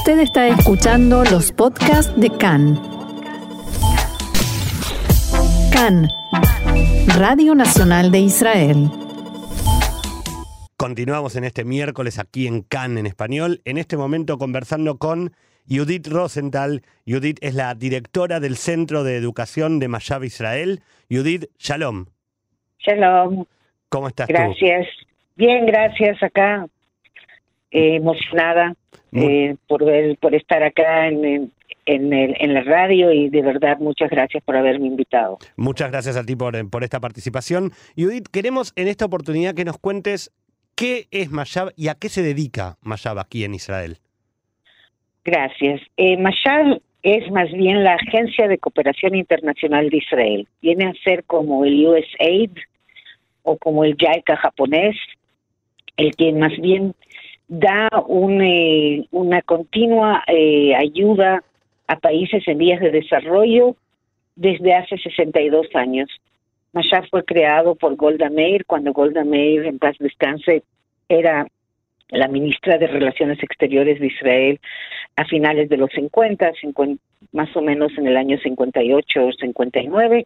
Usted está escuchando los podcasts de CAN. CAN, Radio Nacional de Israel. Continuamos en este miércoles aquí en CAN en español, en este momento conversando con Judith Rosenthal. Judith es la directora del Centro de Educación de Mayab Israel. Judith, shalom. Shalom. ¿Cómo estás Gracias. Bien, gracias acá. Eh, emocionada eh, por ver, por estar acá en, en, el, en la radio y de verdad muchas gracias por haberme invitado. Muchas gracias a ti por, por esta participación. Judith, queremos en esta oportunidad que nos cuentes qué es Mayab y a qué se dedica Mayab aquí en Israel. Gracias. Eh, Mayab es más bien la Agencia de Cooperación Internacional de Israel. Viene a ser como el USAID o como el JICA japonés, el que más bien da un, eh, una continua eh, ayuda a países en vías de desarrollo desde hace 62 años. Mashab fue creado por Golda Meir cuando Golda Meir, en paz descanse, era la ministra de Relaciones Exteriores de Israel a finales de los 50, más o menos en el año 58 o 59.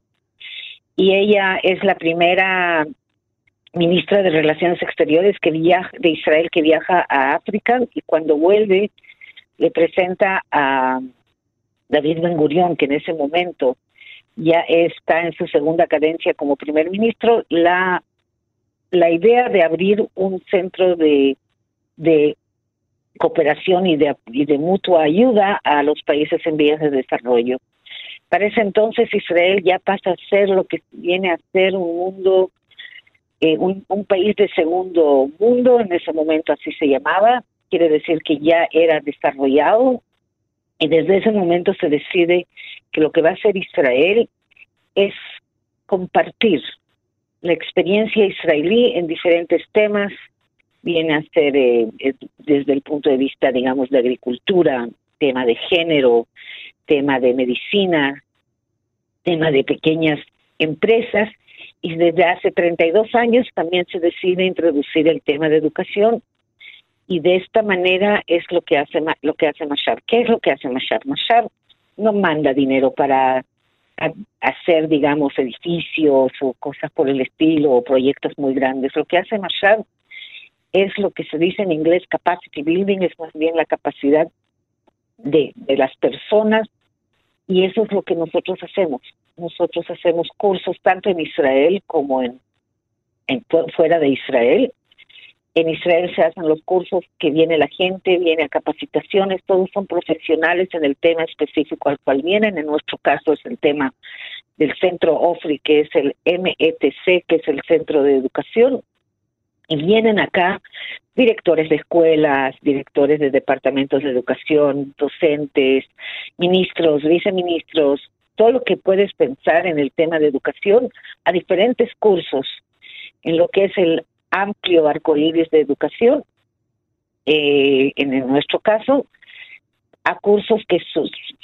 Y ella es la primera ministra de Relaciones Exteriores que viaja, de Israel que viaja a África y cuando vuelve le presenta a David Ben Gurion, que en ese momento ya está en su segunda cadencia como primer ministro, la, la idea de abrir un centro de, de cooperación y de, y de mutua ayuda a los países en vías de desarrollo. Para ese entonces Israel ya pasa a ser lo que viene a ser un mundo eh, un, país de segundo mundo, en ese momento así se llamaba, quiere decir que ya era desarrollado y desde ese momento se decide que lo que va a hacer Israel es compartir la experiencia israelí en diferentes temas, viene a ser eh, eh, desde el punto de vista, digamos, de agricultura, tema de género, tema de medicina, tema de pequeñas empresas y desde hace 32 años también se decide introducir el tema de educación y de esta manera es lo que hace lo que hace Mashar. ¿Qué es lo que hace Mashar? Mashar no manda dinero para hacer, digamos, edificios o cosas por el estilo o proyectos muy grandes. Lo que hace Mashar es lo que se dice en inglés capacity building, es más bien la capacidad de, de las personas y eso es lo que nosotros hacemos. Nosotros hacemos cursos tanto en Israel como en, fuera de Israel. En Israel se hacen los cursos que viene la gente, viene a capacitaciones, todos son profesionales en el tema específico al cual vienen. En nuestro caso es el tema del centro OFRI, que es el METC, que es el centro de educación. Y vienen acá directores de escuelas, directores de departamentos de educación, docentes, ministros, viceministros, todo lo que puedes pensar en el tema de educación a diferentes cursos en lo que es el amplio arco iris de educación, eh, en nuestro caso, a cursos que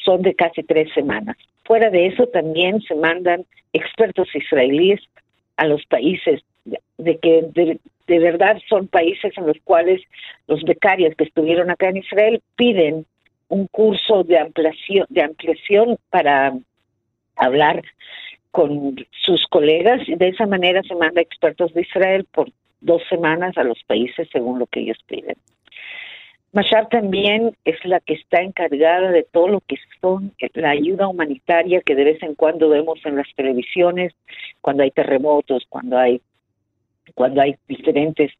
son de casi tres semanas. Fuera de eso, también se mandan expertos israelíes a los países de que de, verdad son países en los cuales los becarios que estuvieron acá en Israel piden un curso de ampliación, de ampliación para hablar con sus colegas y de esa manera se manda expertos de Israel por dos semanas a los países según lo que ellos piden. Mashar también es la que está encargada de todo lo que son la ayuda humanitaria que de vez en cuando vemos en las televisiones, cuando hay terremotos, cuando hay cuando hay diferentes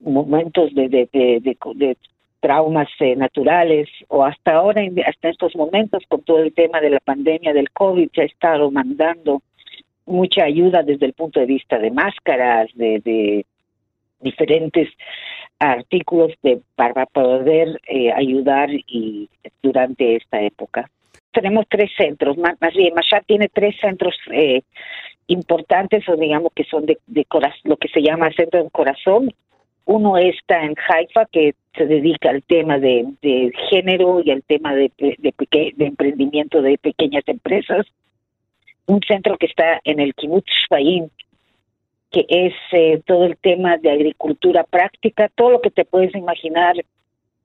momentos de, de, de, traumas eh, naturales o hasta ahora, hasta estos momentos con todo el tema de la pandemia del COVID, se ha estado mandando mucha ayuda desde el punto de vista de máscaras, de, de diferentes artículos de, para poder eh, ayudar y durante esta época. Tenemos tres centros, más, bien, Mashab tiene tres centros eh, importantes o digamos que son de, de lo que se llama centro del corazón. Uno está en Haifa que se dedica al tema de, género y al tema de, de, emprendimiento de pequeñas empresas. Un centro que está en el Kibbutz Shfaim, que es eh, todo el tema de agricultura práctica, todo lo que te puedes imaginar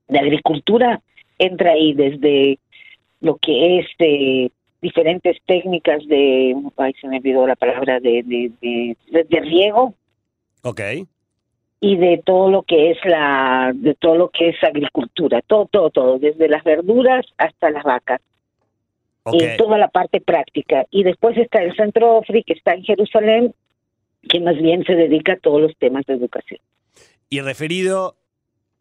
de agricultura entra ahí desde lo que es de diferentes técnicas de, ay, se me olvidó la palabra, de, de riego. Ok. Y de todo lo que es la, de todo lo que es agricultura, todo, todo, todo, desde las verduras hasta las vacas. Ok. Y toda la parte práctica. Y después está el Centro OFRI, que está en Jerusalén, que más bien se dedica a todos los temas de educación. Y referido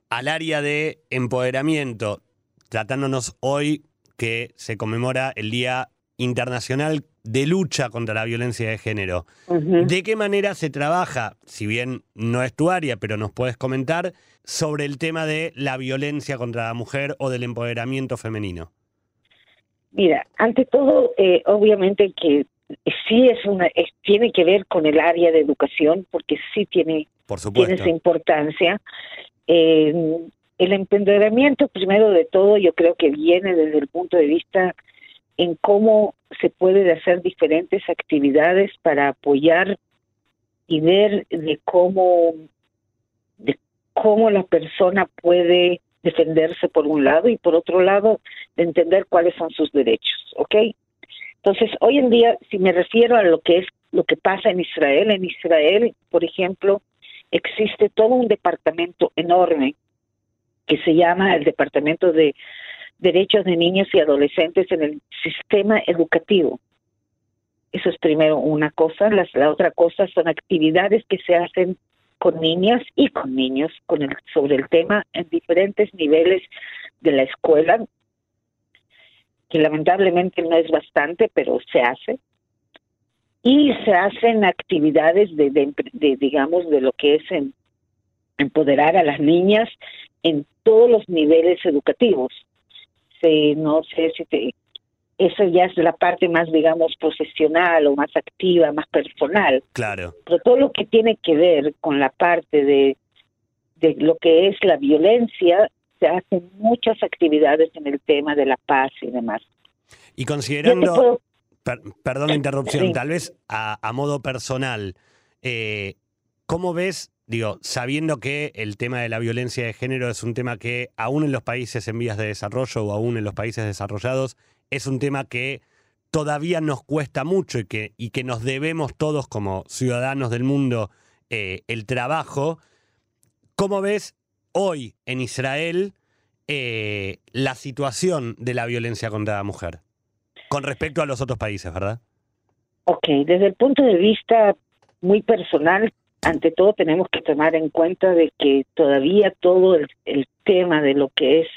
al área de empoderamiento, tratándonos hoy que se conmemora el Día Internacional de Lucha contra la Violencia de Género. ¿De qué manera se trabaja, si bien no es tu área, pero nos puedes comentar, sobre el tema de la violencia contra la mujer o del empoderamiento femenino? Mira, ante todo, eh, obviamente que sí es una, es- tiene que ver con el área de educación, porque sí tiene, Por tiene esa importancia. Eh, el empoderamiento, primero de todo, yo creo que viene desde el punto de vista en cómo se puede hacer diferentes actividades para apoyar y ver de cómo de cómo la persona puede defenderse por un lado y por otro lado de entender cuáles son sus derechos, ¿ok? Entonces, hoy en día, si me refiero a lo que es lo que pasa en Israel, en Israel, por ejemplo, existe todo un departamento enorme que se llama el Departamento de Derechos de Niños y Adolescentes en el sistema educativo. Eso es primero una cosa. Las- la otra cosa son actividades que se hacen con niñas y con niños sobre el tema en diferentes niveles de la escuela, que lamentablemente no es bastante, pero se hace. Y se hacen actividades de, de, de, digamos, de lo que es empoderar a las niñas en todos los niveles educativos. Se, no sé si te, eso ya es la parte más, digamos, profesional o más activa, más personal Claro. pero todo lo que tiene que ver con la parte de, de lo que es la violencia, se hacen muchas actividades en el tema de la paz y demás. Y considerando... puedo- Per- perdón la interrupción, Sí. tal vez a, a modo personal, eh, ¿cómo ves, digo, sabiendo que el tema de la violencia de género es un tema que aún en los países en vías de desarrollo o aún en los países desarrollados es un tema que todavía nos cuesta mucho y que, y que nos debemos todos como ciudadanos del mundo eh, el trabajo, ¿cómo ves hoy en Israel eh, la situación de la violencia contra la mujer? Con respecto a los otros países, ¿verdad? Ok, desde el punto de vista muy personal, ante todo tenemos que tomar en cuenta de que todavía todo el, tema de lo que es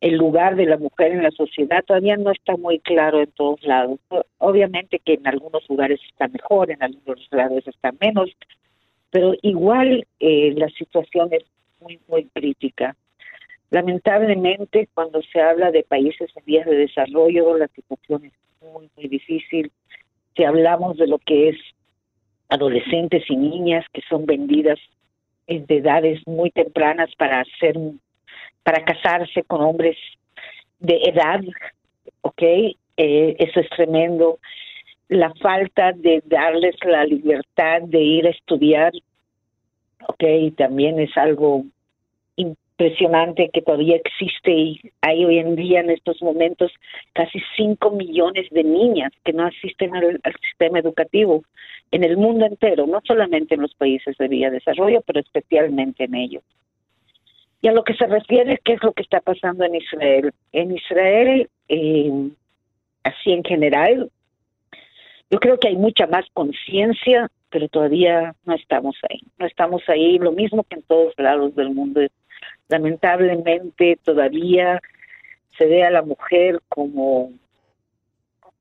el lugar de la mujer en la sociedad todavía no está muy claro en todos lados. Obviamente que en algunos lugares está mejor, en algunos lugares está menos, pero igual eh, la situación es muy, muy crítica. Lamentablemente, cuando se habla de países en vías de desarrollo, la situación es muy, muy difícil. Si hablamos de lo que es adolescentes y niñas que son vendidas de edades muy tempranas para hacer, para casarse con hombres de edad, ¿ok? Eh, eso es tremendo. La falta de darles la libertad de ir a estudiar, ¿ok? También es algo impresionante que todavía existe y hay hoy en día en estos momentos casi 5 millones de niñas que no asisten al, sistema educativo en el mundo entero, no solamente en los países de vía de desarrollo, pero especialmente en ellos. Y a lo que se refiere, ¿qué es lo que está pasando en Israel? En Israel, eh, así en general, yo creo que hay mucha más conciencia, pero todavía no estamos ahí. No estamos ahí, lo mismo que en todos lados del mundo. Lamentablemente todavía se ve a la mujer como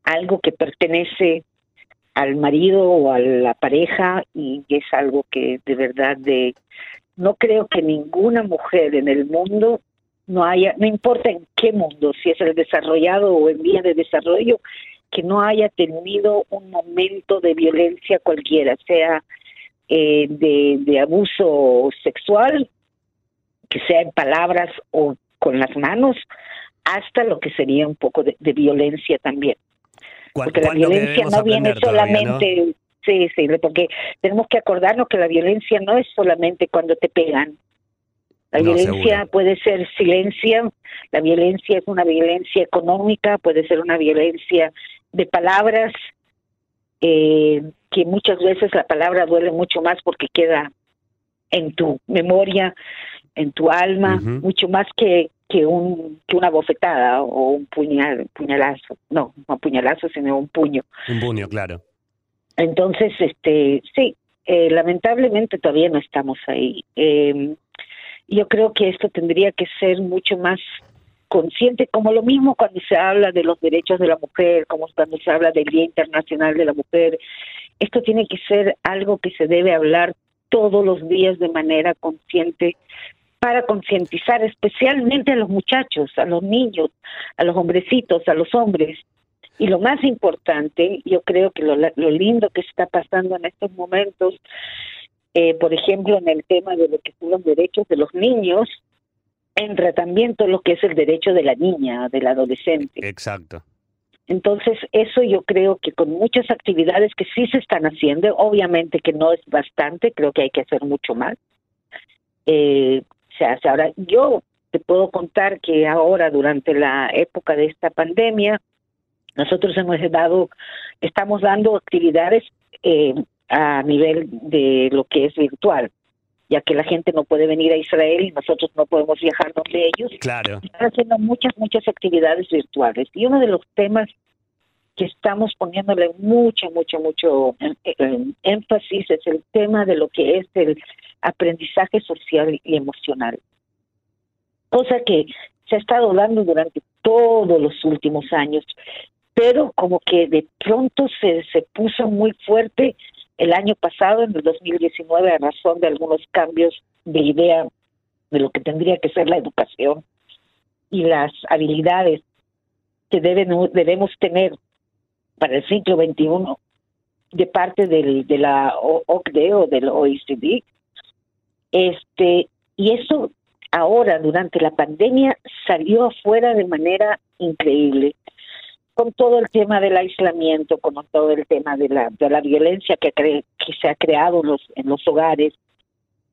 algo que pertenece al marido o a la pareja y es algo que de verdad de no creo que ninguna mujer en el mundo no haya, no importa en qué mundo, si es el desarrollado o en vía de desarrollo, que no haya tenido un momento de violencia cualquiera, sea eh, de, de abuso sexual, que sea en palabras o con las manos, hasta lo que sería un poco de, de violencia también. Porque la violencia no viene solamente, todavía, ¿no? sí, sí, porque tenemos que acordarnos que la violencia no es solamente cuando te pegan. La violencia puede ser silencio, la violencia es una violencia económica, puede ser una violencia de palabras, eh, que muchas veces la palabra duele mucho más porque queda en tu memoria, en tu alma, mucho más que, que, un, que una bofetada o un puñal, puñalazo. No, no puñalazo, sino un puño. Un puño, claro. Entonces, este, sí, eh, lamentablemente todavía no estamos ahí. Eh, yo creo que esto tendría que ser mucho más consciente, como lo mismo cuando se habla de los derechos de la mujer, como cuando se habla del Día Internacional de la Mujer. Esto tiene que ser algo que se debe hablar todos los días de manera consciente para concientizar especialmente a los muchachos, a los niños, a los hombrecitos, a los hombres. Y lo más importante, yo creo que lo, lo lindo que está pasando en estos momentos eh, por ejemplo, en el tema de lo que son los derechos de los niños, entra también todo lo que es el derecho de la niña, del adolescente. Exacto. Entonces, eso yo creo que con muchas actividades que sí se están haciendo, obviamente que no es bastante, creo que hay que hacer mucho más. Eh, se hace. Ahora, yo te puedo contar que ahora, durante la época de esta pandemia, nosotros hemos dado, estamos dando actividades eh, a nivel de lo que es virtual, ya que la gente no puede venir a Israel y nosotros no podemos viajar donde ellos. Claro. Están haciendo muchas, muchas actividades virtuales. Y uno de los temas que estamos poniéndole mucho, mucho, mucho énfasis es el tema de lo que es el aprendizaje social y emocional. Cosa que se ha estado dando durante todos los últimos años, pero como que de pronto se, se puso muy fuerte el año pasado, en el 2019, a razón de algunos cambios de idea de lo que tendría que ser la educación y las habilidades que deben, debemos tener para el siglo XXI de parte del, de la OCDE o del OECD. Este, y eso ahora, durante la pandemia, salió afuera de manera increíble con todo el tema del aislamiento, con todo el tema de la, de la violencia que, que se ha creado en los, en los hogares,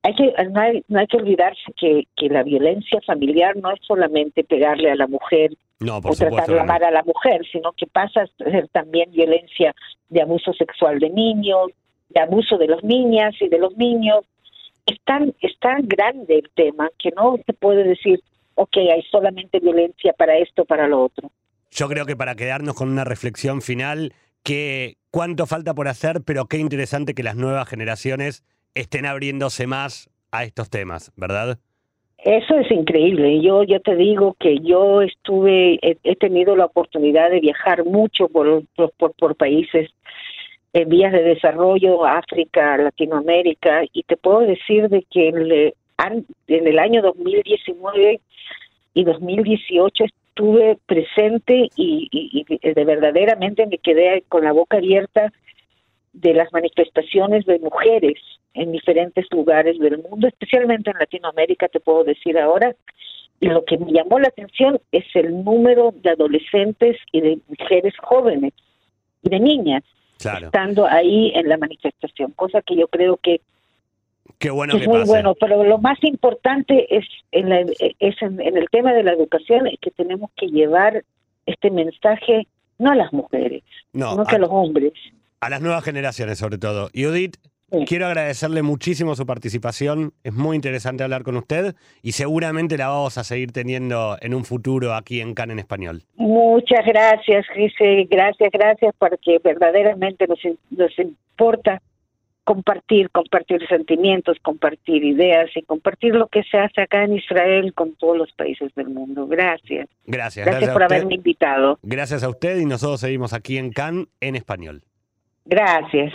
hay que, no, hay, no hay que olvidarse que, que la violencia familiar no es solamente pegarle a la mujer o tratar de amar a la mujer, sino que pasa a ser también violencia de abuso sexual de niños, de abuso de las niñas y de los niños. Es tan, es tan grande el tema que no se puede decir, ok, hay solamente violencia para esto, para lo otro yo creo que para quedarnos con una reflexión final, que cuánto falta por hacer, pero qué interesante que las nuevas generaciones estén abriéndose más a estos temas, ¿verdad? Eso es increíble. Yo ya te digo que yo estuve, he, tenido la oportunidad de viajar mucho por, por, países en vías de desarrollo, África, Latinoamérica, y te puedo decir de que en en el año 2019 y 2018 estuve presente y, de verdaderamente me quedé con la boca abierta de las manifestaciones de mujeres en diferentes lugares del mundo, especialmente en Latinoamérica, te puedo decir ahora. Y lo que me llamó la atención es el número de adolescentes y de mujeres jóvenes y de niñas estando ahí en la manifestación, cosa que yo creo que Qué bueno es muy bueno, pero lo más importante es, en, es en, el tema de la educación que tenemos que llevar este mensaje no a las mujeres, no, sino a, que a los hombres. A las nuevas generaciones sobre todo. Judith, quiero agradecerle muchísimo su participación, es muy interesante hablar con usted y seguramente la vamos a seguir teniendo en un futuro aquí en CAN en español. Muchas gracias, Gise, gracias, gracias, porque verdaderamente nos, nos importa compartir, compartir sentimientos, compartir ideas y compartir lo que se hace acá en Israel con todos los países del mundo. Gracias. Gracias. Gracias, por haberme invitado. Gracias a usted y nosotros seguimos aquí en Cannes en español. Gracias.